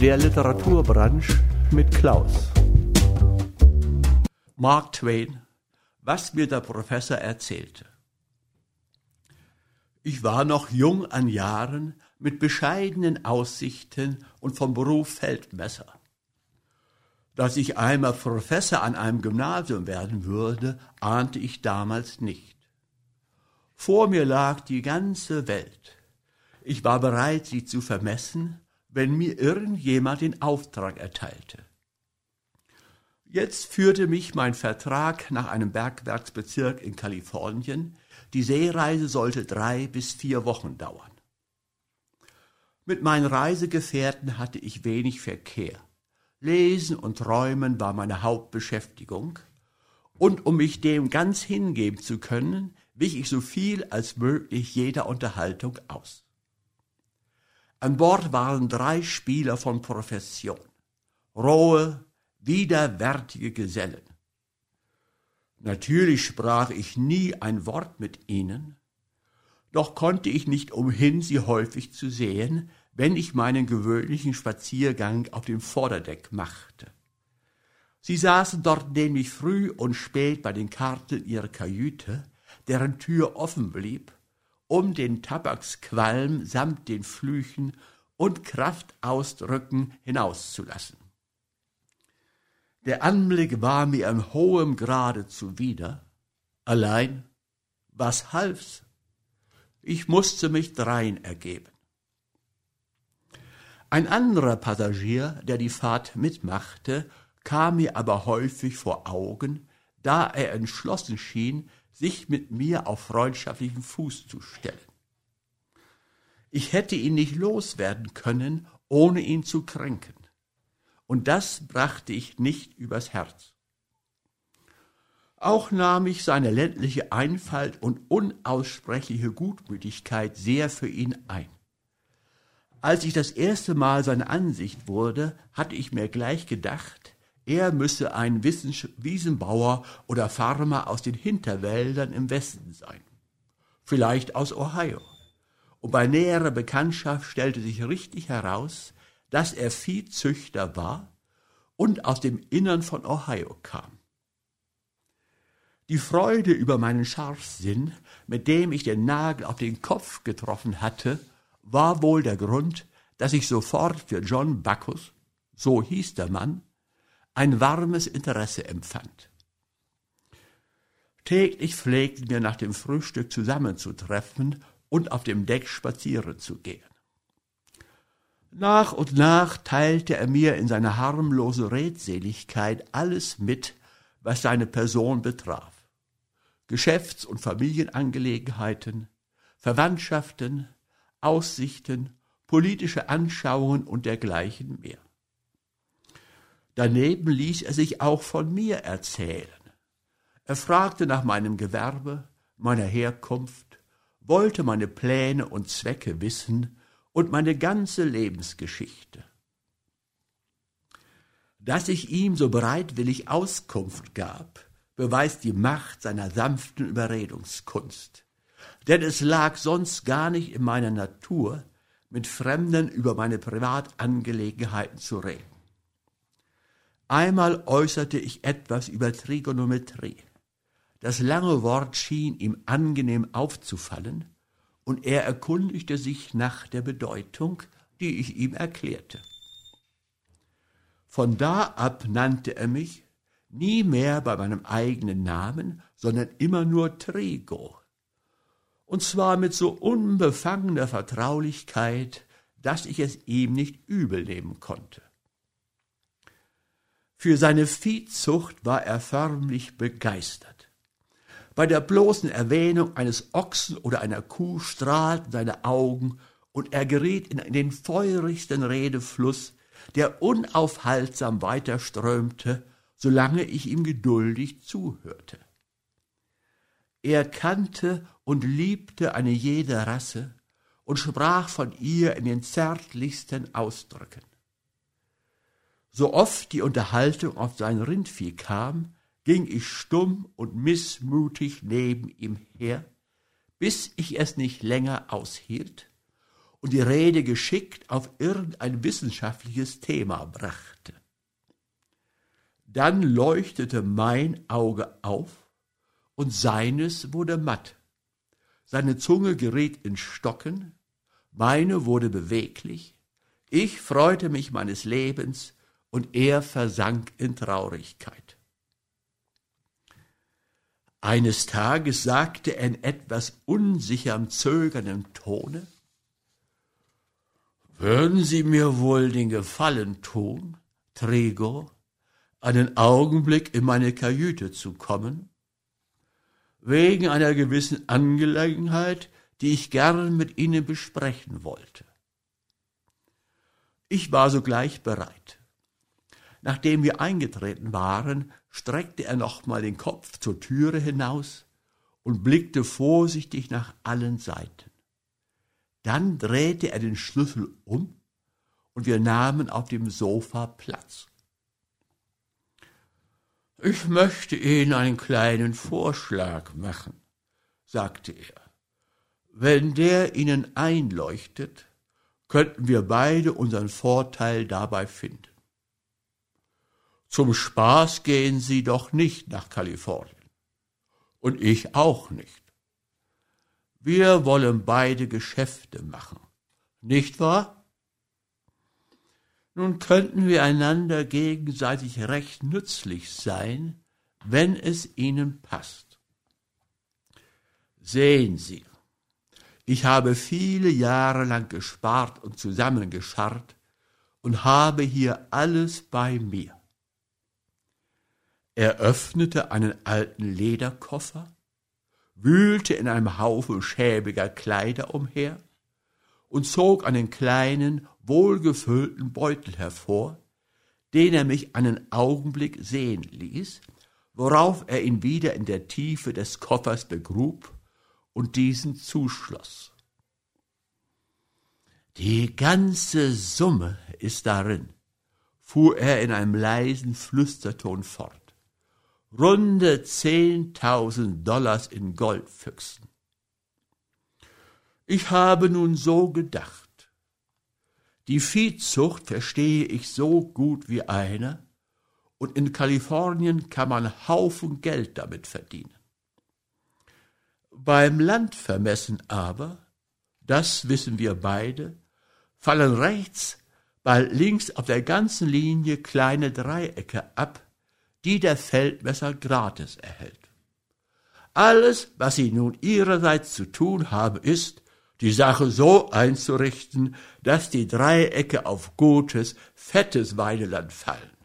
Der Literaturbranche mit Klaus. Mark Twain, was mir der Professor erzählte. Ich war noch jung an Jahren, mit bescheidenen Aussichten und vom Beruf Feldmesser. Dass ich einmal Professor an einem Gymnasium werden würde, ahnte ich damals nicht. Vor mir lag die ganze Welt. Ich war bereit, sie zu vermessen, wenn mir irgendjemand den Auftrag erteilte. Jetzt führte mich mein Vertrag nach einem Bergwerksbezirk in Kalifornien. Die Seereise sollte drei bis vier Wochen dauern. Mit meinen Reisegefährten hatte ich wenig Verkehr. Lesen und Träumen war meine Hauptbeschäftigung. Und um mich dem ganz hingeben zu können, wich ich so viel als möglich jeder Unterhaltung aus. An Bord waren drei Spieler von Profession. Rohe, widerwärtige Gesellen. Natürlich sprach ich nie ein Wort mit ihnen, doch konnte ich nicht umhin, sie häufig zu sehen, wenn ich meinen gewöhnlichen Spaziergang auf dem Vorderdeck machte. Sie saßen dort nämlich früh und spät bei den Karten ihrer Kajüte, deren Tür offen blieb, um den Tabaksqualm samt den Flüchen und Kraftausdrücken hinauszulassen. Der Anblick war mir in hohem Grade zuwider, allein was half's? Ich musste mich drein ergeben. Ein anderer Passagier, der die Fahrt mitmachte, kam mir aber häufig vor Augen, da er entschlossen schien, sich mit mir auf freundschaftlichen Fuß zu stellen. Ich hätte ihn nicht loswerden können, ohne ihn zu kränken. Und das brachte ich nicht übers Herz. Auch nahm ich seine ländliche Einfalt und unaussprechliche Gutmütigkeit sehr für ihn ein. Als ich das erste Mal seine Ansicht wurde, hatte ich mir gleich gedacht, er müsse ein Wiesenbauer oder Farmer aus den Hinterwäldern im Westen sein. Vielleicht aus Ohio. Und bei näherer Bekanntschaft stellte sich richtig heraus, dass er Viehzüchter war und aus dem Innern von Ohio kam. Die Freude über meinen Scharfsinn, mit dem ich den Nagel auf den Kopf getroffen hatte, war wohl der Grund, dass ich sofort für John Bacchus, so hieß der Mann, ein warmes Interesse empfand. Täglich pflegten wir nach dem Frühstück zusammenzutreffen und auf dem Deck spazieren zu gehen. Nach und nach teilte er mir in seiner harmlosen Redseligkeit alles mit, was seine Person betraf. Geschäfts- und Familienangelegenheiten, Verwandtschaften, Aussichten, politische Anschauungen und dergleichen mehr. Daneben ließ er sich auch von mir erzählen. Er fragte nach meinem Gewerbe, meiner Herkunft, wollte meine Pläne und Zwecke wissen und meine ganze Lebensgeschichte. Dass ich ihm so bereitwillig Auskunft gab, beweist die Macht seiner sanften Überredungskunst. Denn es lag sonst gar nicht in meiner Natur, mit Fremden über meine Privatangelegenheiten zu reden. Einmal äußerte ich etwas über Trigonometrie. Das lange Wort schien ihm angenehm aufzufallen, und er erkundigte sich nach der Bedeutung, die ich ihm erklärte. Von da ab nannte er mich nie mehr bei meinem eigenen Namen, sondern immer nur Trigo. Und zwar mit so unbefangener Vertraulichkeit, dass ich es ihm nicht übel nehmen konnte. Für seine Viehzucht war er förmlich begeistert. Bei der bloßen Erwähnung eines Ochsen oder einer Kuh strahlten seine Augen, und er geriet in den feurigsten Redefluss, der unaufhaltsam weiterströmte, solange ich ihm geduldig zuhörte. Er kannte und liebte eine jede Rasse und sprach von ihr in den zärtlichsten Ausdrücken. So oft die Unterhaltung auf sein Rindvieh kam, ging ich stumm und missmutig neben ihm her, bis ich es nicht länger aushielt und die Rede geschickt auf irgendein wissenschaftliches Thema brachte. Dann leuchtete mein Auge auf und seines wurde matt. Seine Zunge geriet in Stocken, meine wurde beweglich, ich freute mich meines Lebens und er versank in Traurigkeit. Eines Tages sagte er in etwas unsicherem, zögerndem Tone, würden Sie mir wohl den Gefallen tun, Trigo, einen Augenblick in meine Kajüte zu kommen? Wegen einer gewissen Angelegenheit, die ich gern mit Ihnen besprechen wollte. Ich war sogleich bereit. Nachdem wir eingetreten waren, streckte er nochmal den Kopf zur Türe hinaus und blickte vorsichtig nach allen Seiten. Dann drehte er den Schlüssel um und wir nahmen auf dem Sofa Platz. Ich möchte Ihnen einen kleinen Vorschlag machen, sagte er. Wenn der Ihnen einleuchtet, könnten wir beide unseren Vorteil dabei finden. Zum Spaß gehen Sie doch nicht nach Kalifornien. Und ich auch nicht. Wir wollen beide Geschäfte machen, nicht wahr? Nun könnten wir einander gegenseitig recht nützlich sein, wenn es Ihnen passt. Sehen Sie, ich habe viele Jahre lang gespart und zusammengescharrt und habe hier alles bei mir. Er öffnete einen alten Lederkoffer wühlte in einem Haufen schäbiger Kleider umher und zog einen kleinen, wohlgefüllten Beutel hervor, den er mich einen Augenblick sehen ließ, worauf er ihn wieder in der Tiefe des Koffers begrub und diesen zuschloss. Die ganze Summe ist darin, fuhr er in einem leisen Flüsterton fort runde zehntausend Dollars in Goldfüchsen. Ich habe nun so gedacht. Die Viehzucht verstehe ich so gut wie einer, und in Kalifornien kann man Haufen Geld damit verdienen. Beim Landvermessen aber, das wissen wir beide, fallen rechts, bald links auf der ganzen Linie kleine Dreiecke ab, die der Feldmesser gratis erhält. Alles, was Sie nun Ihrerseits zu tun haben, ist, die Sache so einzurichten, dass die Dreiecke auf gutes, fettes Weideland fallen.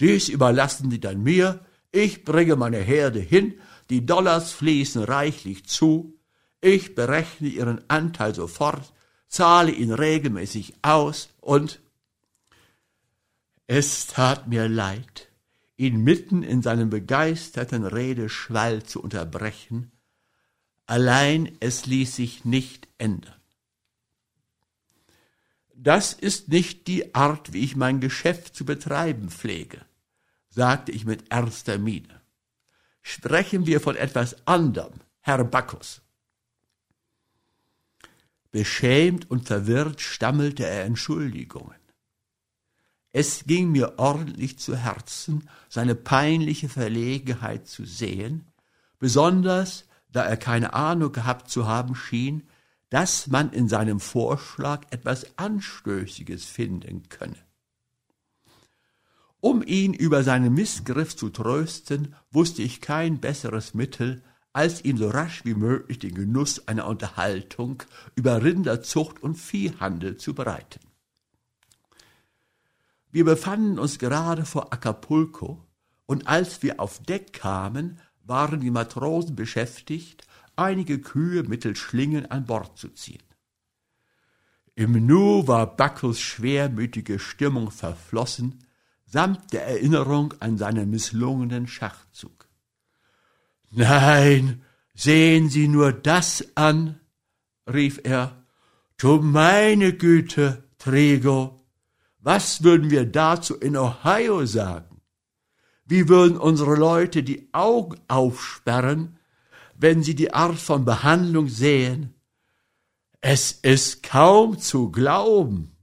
Dies überlassen Sie dann mir, ich bringe meine Herde hin, die Dollars fließen reichlich zu, ich berechne Ihren Anteil sofort, zahle ihn regelmäßig aus und es tat mir leid, ihn mitten in seinem begeisterten Redeschwall zu unterbrechen, allein es ließ sich nicht ändern. Das ist nicht die Art, wie ich mein Geschäft zu betreiben pflege, sagte ich mit ernster Miene. Sprechen wir von etwas anderem, Herr Bacchus. Beschämt und verwirrt stammelte er Entschuldigungen. Es ging mir ordentlich zu Herzen, seine peinliche Verlegenheit zu sehen, besonders da er keine Ahnung gehabt zu haben schien, dass man in seinem Vorschlag etwas Anstößiges finden könne. Um ihn über seinen Missgriff zu trösten, wusste ich kein besseres Mittel, als ihm so rasch wie möglich den Genuss einer Unterhaltung über Rinderzucht und Viehhandel zu bereiten. Wir befanden uns gerade vor Acapulco, und als wir auf Deck kamen, waren die Matrosen beschäftigt, einige Kühe mittels Schlingen an Bord zu ziehen. Im Nu war Buckles schwermütige Stimmung verflossen, samt der Erinnerung an seinen misslungenen Schachzug. Nein, sehen Sie nur das an, rief er. Du meine Güte, Trigo, was würden wir dazu in Ohio sagen? Wie würden unsere Leute die Augen aufsperren, wenn sie die Art von Behandlung sehen? Es ist kaum zu glauben.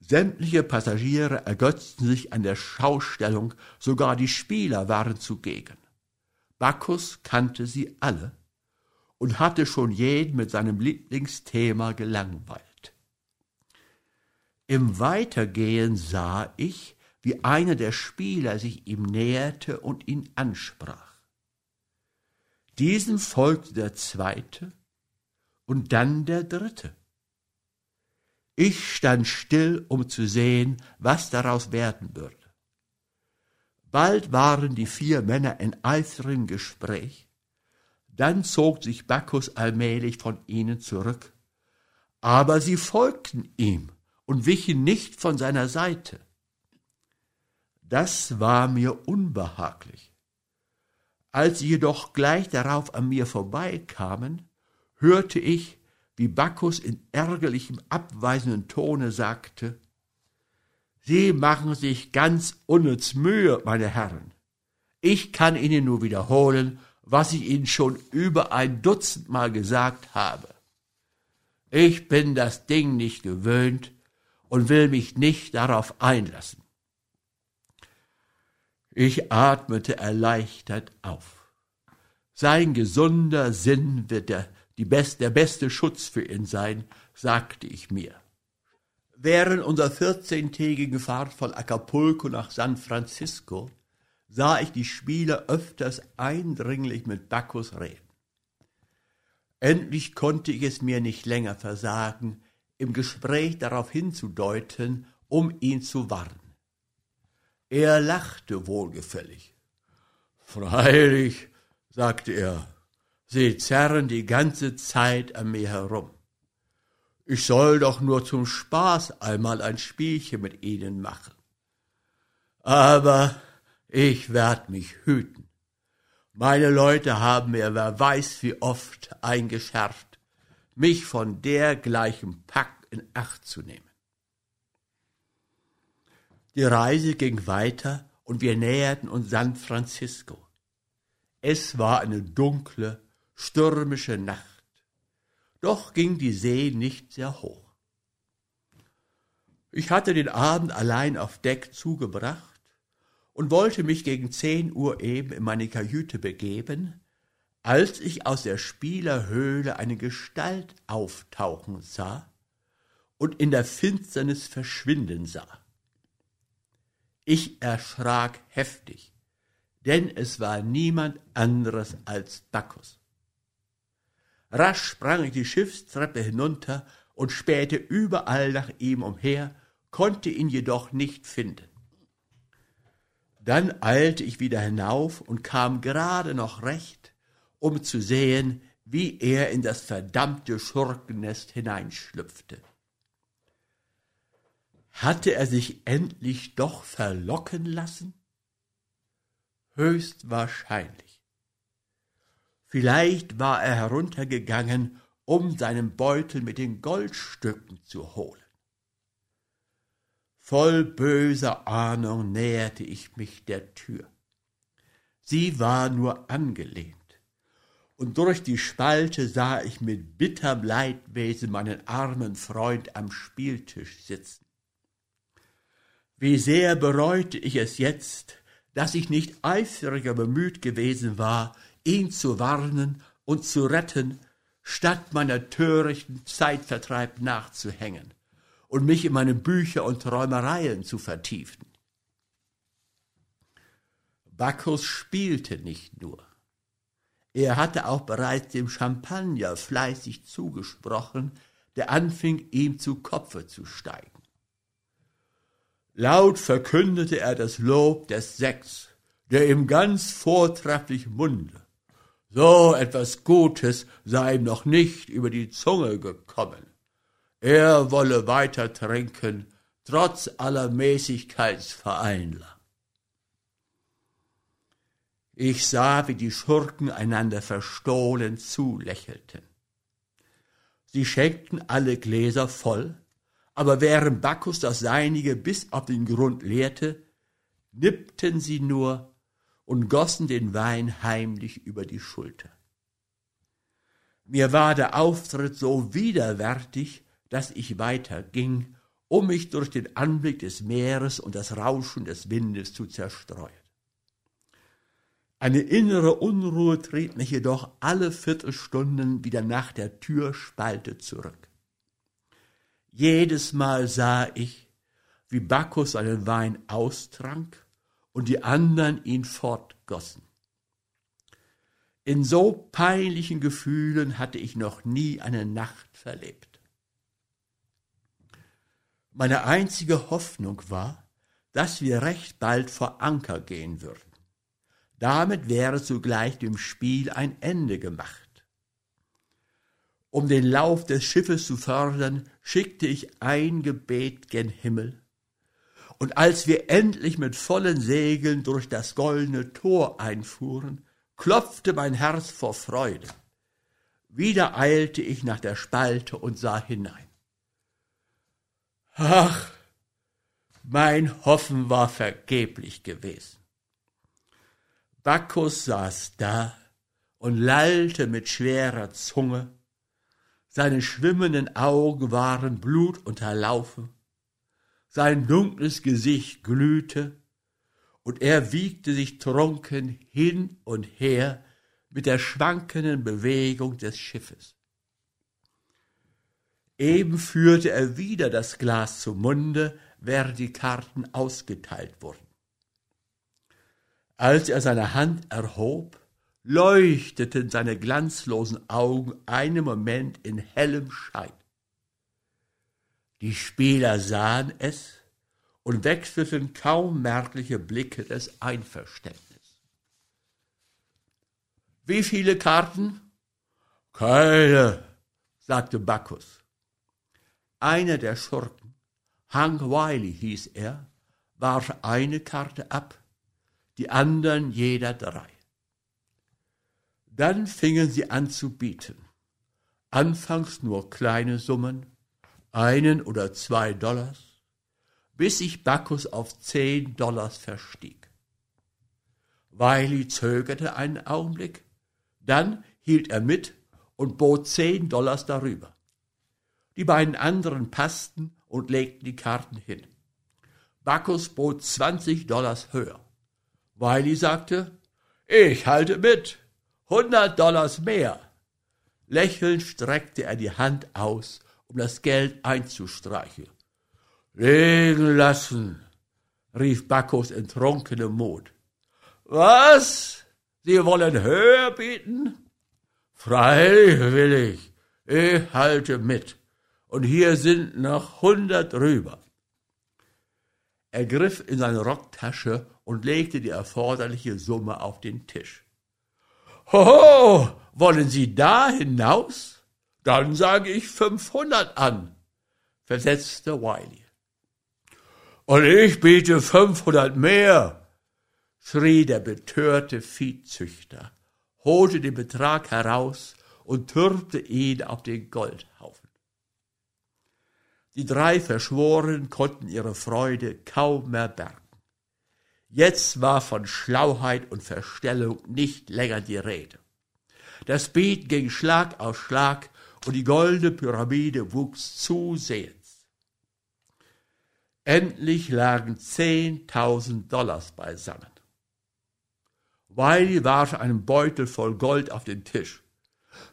Sämtliche Passagiere ergötzten sich an der Schaustellung, sogar die Spieler waren zugegen. Bacchus kannte sie alle und hatte schon jeden mit seinem Lieblingsthema gelangweilt. Im Weitergehen sah ich, wie einer der Spieler sich ihm näherte und ihn ansprach. Diesem folgte der zweite und dann der dritte. Ich stand still, um zu sehen, was daraus werden würde. Bald waren die vier Männer in eifrigem Gespräch, dann zog sich Bacchus allmählich von ihnen zurück, aber sie folgten ihm und wichen nicht von seiner Seite. Das war mir unbehaglich. Als sie jedoch gleich darauf an mir vorbeikamen, hörte ich, wie Bacchus in ärgerlichem, abweisenden Tone sagte, Sie machen sich ganz unnütz Mühe, meine Herren. Ich kann Ihnen nur wiederholen, was ich Ihnen schon über ein Dutzend Mal gesagt habe. Ich bin das Ding nicht gewöhnt und will mich nicht darauf einlassen. Ich atmete erleichtert auf. Sein gesunder Sinn wird der best, der beste Schutz für ihn sein, sagte ich mir. Während unserer vierzehntägigen Fahrt von Acapulco nach San Francisco sah ich die Spieler öfters eindringlich mit Bacchus reden. Endlich konnte ich es mir nicht länger versagen, im Gespräch darauf hinzudeuten, um ihn zu warnen. Er lachte wohlgefällig. Freilich, sagte er, Sie zerren die ganze Zeit an mir herum. Ich soll doch nur zum Spaß einmal ein Spielchen mit ihnen machen. Aber ich werd mich hüten. Meine Leute haben mir wer weiß wie oft eingeschärft, mich von dergleichen Pack in Acht zu nehmen. Die Reise ging weiter und wir näherten uns San Francisco. Es war eine dunkle, stürmische Nacht. Doch ging die See nicht sehr hoch. Ich hatte den Abend allein auf Deck zugebracht und wollte mich gegen zehn Uhr eben in meine Kajüte begeben, als ich aus der Spielerhöhle eine Gestalt auftauchen sah und in der Finsternis verschwinden sah. Ich erschrak heftig, denn es war niemand anderes als Bacchus. Rasch sprang ich die Schiffstreppe hinunter und spähte überall nach ihm umher, konnte ihn jedoch nicht finden. Dann eilte ich wieder hinauf und kam gerade noch recht, um zu sehen, wie er in das verdammte Schurkennest hineinschlüpfte. Hatte er sich endlich doch verlocken lassen? Höchstwahrscheinlich. Vielleicht war er heruntergegangen, um seinen Beutel mit den Goldstücken zu holen. Voll böser Ahnung näherte ich mich der Tür. Sie war nur angelehnt, und durch die Spalte sah ich mit bitterem Leidwesen meinen armen Freund am Spieltisch sitzen. Wie sehr bereute ich es jetzt, dass ich nicht eifriger bemüht gewesen war, ihn zu warnen und zu retten, statt meiner törichten Zeitvertreib nachzuhängen und mich in meine Bücher und Träumereien zu vertiefen. Bacchus spielte nicht nur. Er hatte auch bereits dem Champagner fleißig zugesprochen, der anfing, ihm zu Kopfe zu steigen. Laut verkündete er das Lob des Sex, der ihm ganz vortrefflich munde. So etwas Gutes sei ihm noch nicht über die Zunge gekommen. Er wolle weiter trinken, trotz aller Mäßigkeitsvereinler. Ich sah, wie die Schurken einander verstohlen zulächelten. Sie schenkten alle Gläser voll, aber während Bacchus das seinige bis auf den Grund leerte, nippten sie nur und gossen den Wein heimlich über die Schulter. Mir war der Auftritt so widerwärtig, dass ich weiterging, um mich durch den Anblick des Meeres und das Rauschen des Windes zu zerstreuen. Eine innere Unruhe trieb mich jedoch alle Viertelstunden wieder nach der Türspalte zurück. Jedes Mal sah ich, wie Bacchus seinen Wein austrank und die anderen ihn fortgossen. In so peinlichen Gefühlen hatte ich noch nie eine Nacht verlebt. Meine einzige Hoffnung war, dass wir recht bald vor Anker gehen würden. Damit wäre zugleich dem Spiel ein Ende gemacht. Um den Lauf des Schiffes zu fördern, schickte ich ein Gebet gen Himmel, und als wir endlich mit vollen Segeln durch das goldene Tor einfuhren, klopfte mein Herz vor Freude. Wieder eilte ich nach der Spalte und sah hinein. Ach, mein Hoffen war vergeblich gewesen. Bacchus saß da und lallte mit schwerer Zunge, seine schwimmenden Augen waren blutunterlaufen, sein dunkles Gesicht glühte, und er wiegte sich trunken hin und her mit der schwankenden Bewegung des Schiffes. Eben führte er wieder das Glas zum Munde, während die Karten ausgeteilt wurden. Als er seine Hand erhob, leuchteten seine glanzlosen Augen einen Moment in hellem Schein. Die Spieler sahen es und wechselten kaum merkliche Blicke des Einverständnisses. Wie viele Karten? Keine, sagte Bacchus. Einer der Schurken, Hank Wiley hieß er, warf eine Karte ab, die anderen jeder drei. Dann fingen sie an zu bieten. Anfangs nur kleine Summen, einen oder zwei Dollars, bis sich Bacchus auf zehn Dollars verstieg. Wiley zögerte einen Augenblick, dann hielt er mit und bot zehn Dollars darüber. Die beiden anderen passten und legten die Karten hin. Bacchus bot zwanzig Dollars höher. Wiley sagte, ich halte mit, hundert Dollars mehr. Lächelnd streckte er die Hand aus, um das Geld einzustreichen. Legen lassen, rief Bacchus in trunkenem Mut. Was? Sie wollen höher bieten? Freilich will ich. Ich halte mit. Und hier sind noch hundert rüber. Er griff in seine Rocktasche und legte die erforderliche Summe auf den Tisch. Hoho, wollen Sie da hinaus? Dann sage ich fünfhundert an, versetzte Wiley. Und ich biete fünfhundert mehr, schrie der betörte Viehzüchter, holte den Betrag heraus und türmte ihn auf den Goldhaufen. Die drei Verschworenen konnten ihre Freude kaum mehr bergen. Jetzt war von Schlauheit und Verstellung nicht länger die Rede. Das Beet ging Schlag auf Schlag und die goldene Pyramide wuchs zusehends. Endlich lagen zehntausend Dollars beisammen. Wiley warf einen Beutel voll Gold auf den Tisch.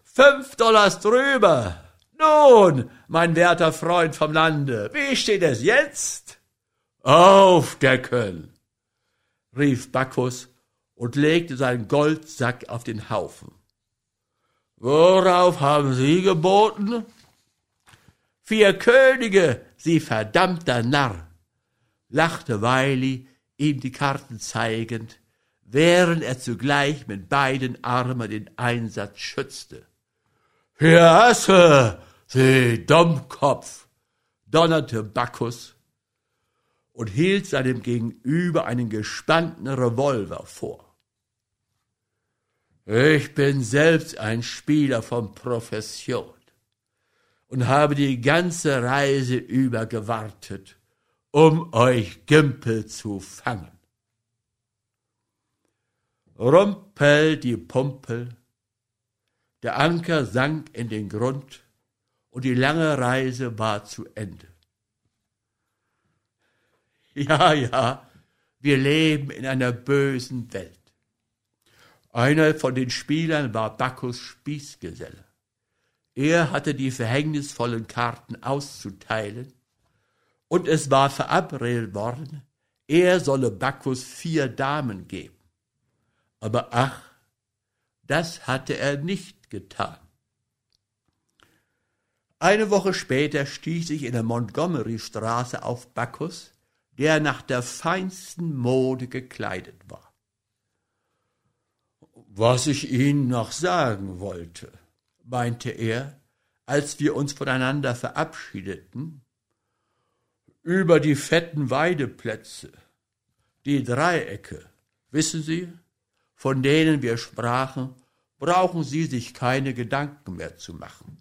Fünf Dollars drüber. Nun, mein werter Freund vom Lande, wie steht es jetzt? Aufdecken, rief Bacchus und legte seinen Goldsack auf den Haufen. Worauf haben Sie geboten? Vier Könige, Sie verdammter Narr, lachte Wiley, ihm die Karten zeigend, während er zugleich mit beiden Armen den Einsatz schützte. Verhasse, Sie Dummkopf, donnerte Bacchus und hielt seinem Gegenüber einen gespannten Revolver vor. Ich bin selbst ein Spieler von Profession und habe die ganze Reise über gewartet, um euch Gimpel zu fangen. Rumpel die Pumpel, Der Anker sank in den Grund und die lange Reise war zu Ende. Ja, ja, wir leben in einer bösen Welt. Einer von den Spielern war Bacchus Spießgeselle. Er hatte die verhängnisvollen Karten auszuteilen, und es war verabredet worden, er solle Bacchus vier Damen geben. Aber ach, das hatte er nicht getan. Eine Woche später stieß ich in der Montgomery-Straße auf Bacchus, der nach der feinsten Mode gekleidet war. Was ich Ihnen noch sagen wollte, meinte er, als wir uns voneinander verabschiedeten, über die fetten Weideplätze, die Dreiecke, wissen Sie, von denen wir sprachen, brauchen Sie sich keine Gedanken mehr zu machen.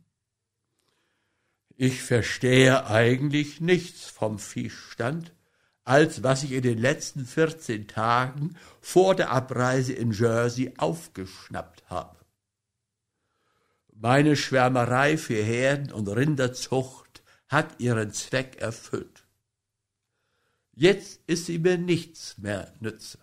Ich verstehe eigentlich nichts vom Viehstand, als was ich in den letzten vierzehn Tagen vor der Abreise in Jersey aufgeschnappt habe. Meine Schwärmerei für Herden- und Rinderzucht hat ihren Zweck erfüllt. Jetzt ist sie mir nichts mehr nütze.